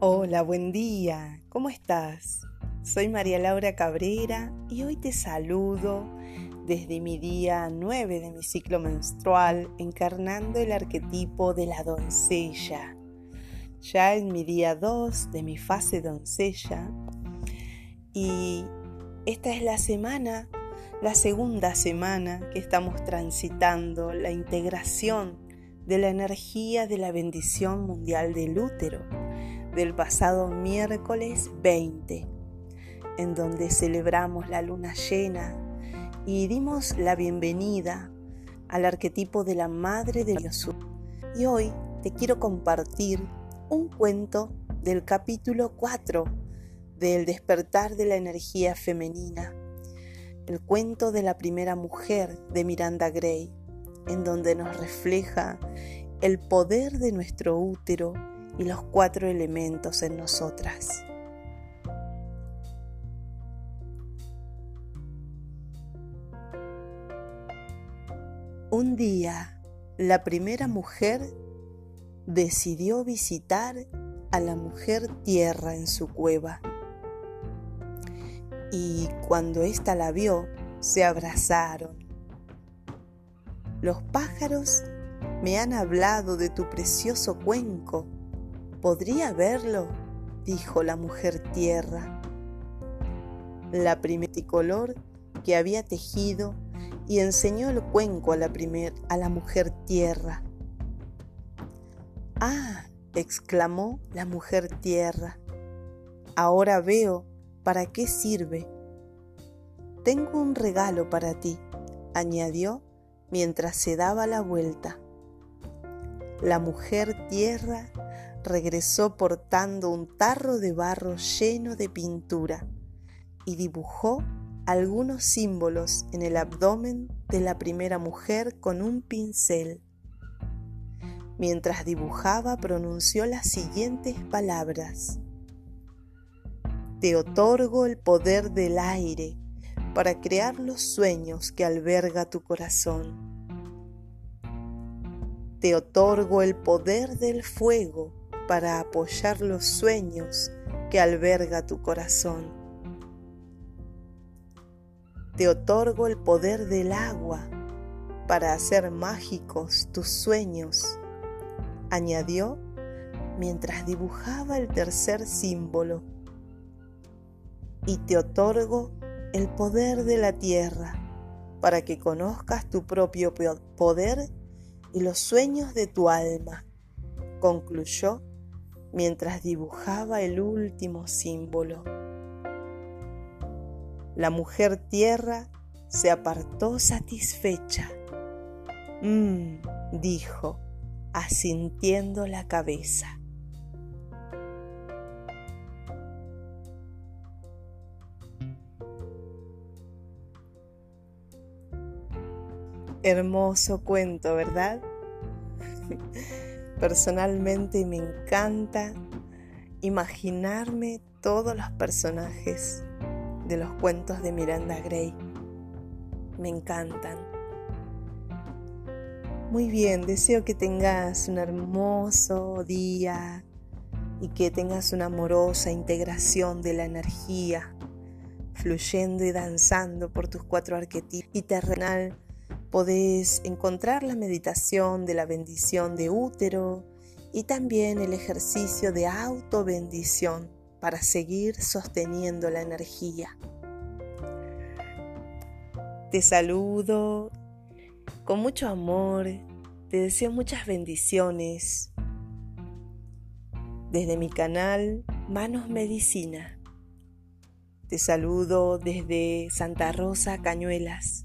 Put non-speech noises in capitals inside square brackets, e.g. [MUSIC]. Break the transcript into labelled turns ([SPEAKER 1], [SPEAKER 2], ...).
[SPEAKER 1] Hola, buen día. ¿Cómo estás? Soy María Laura Cabrera y hoy te saludo desde mi día 9 de mi ciclo menstrual, encarnando el arquetipo de la doncella. Ya en mi día 2 de mi fase doncella. Y esta es la semana, la segunda semana que estamos transitando la integración de la energía de la bendición mundial del útero del pasado miércoles 20, en donde celebramos la luna llena y dimos la bienvenida al arquetipo de la Madre de Dios. Y hoy te quiero compartir un cuento del capítulo 4 del despertar de la energía femenina, el cuento de la primera mujer de Miranda Gray, en donde nos refleja el poder de nuestro útero y los cuatro elementos en nosotras. Un día, la primera mujer decidió visitar a la mujer tierra en su cueva. Y cuando ésta la vio, se abrazaron. Los pájaros me han hablado de tu precioso cuenco, ¿Podría verlo? dijo la mujer tierra. La color que había tejido y enseñó el cuenco a la, primer, a la mujer tierra. Ah, exclamó la mujer tierra, ahora veo para qué sirve. Tengo un regalo para ti, añadió mientras se daba la vuelta. La mujer tierra regresó portando un tarro de barro lleno de pintura y dibujó algunos símbolos en el abdomen de la primera mujer con un pincel. Mientras dibujaba pronunció las siguientes palabras. Te otorgo el poder del aire para crear los sueños que alberga tu corazón. Te otorgo el poder del fuego para apoyar los sueños que alberga tu corazón. Te otorgo el poder del agua para hacer mágicos tus sueños, añadió mientras dibujaba el tercer símbolo. Y te otorgo el poder de la tierra para que conozcas tu propio poder y los sueños de tu alma, concluyó mientras dibujaba el último símbolo. La mujer tierra se apartó satisfecha. Mmm, dijo, asintiendo la cabeza. Hermoso cuento, ¿verdad? [LAUGHS] Personalmente me encanta imaginarme todos los personajes de los cuentos de Miranda Gray. Me encantan. Muy bien, deseo que tengas un hermoso día y que tengas una amorosa integración de la energía, fluyendo y danzando por tus cuatro arquetipos y terrenal Podés encontrar la meditación de la bendición de útero y también el ejercicio de autobendición para seguir sosteniendo la energía. Te saludo con mucho amor, te deseo muchas bendiciones desde mi canal Manos Medicina. Te saludo desde Santa Rosa, Cañuelas.